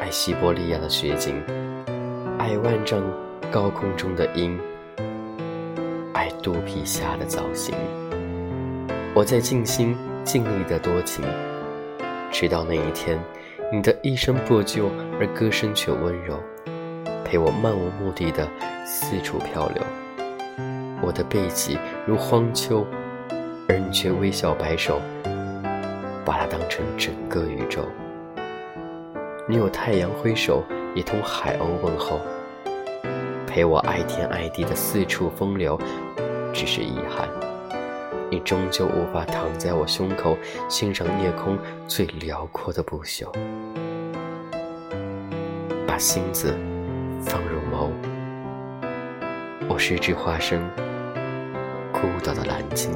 爱西伯利亚的雪景，爱万丈高空中的鹰，爱肚皮下的造型。我在尽心尽力的多情，直到那一天，你的一声破旧而歌声却温柔，陪我漫无目的的四处漂流。我的背脊如荒丘，而你却微笑摆手，把它当成整个宇宙。你有太阳挥手，也同海鸥问候，陪我爱天爱地的四处风流。只是遗憾，你终究无法躺在我胸口，欣赏夜空最辽阔的不朽。把心子放入眸，我是一只化身孤岛的蓝鲸。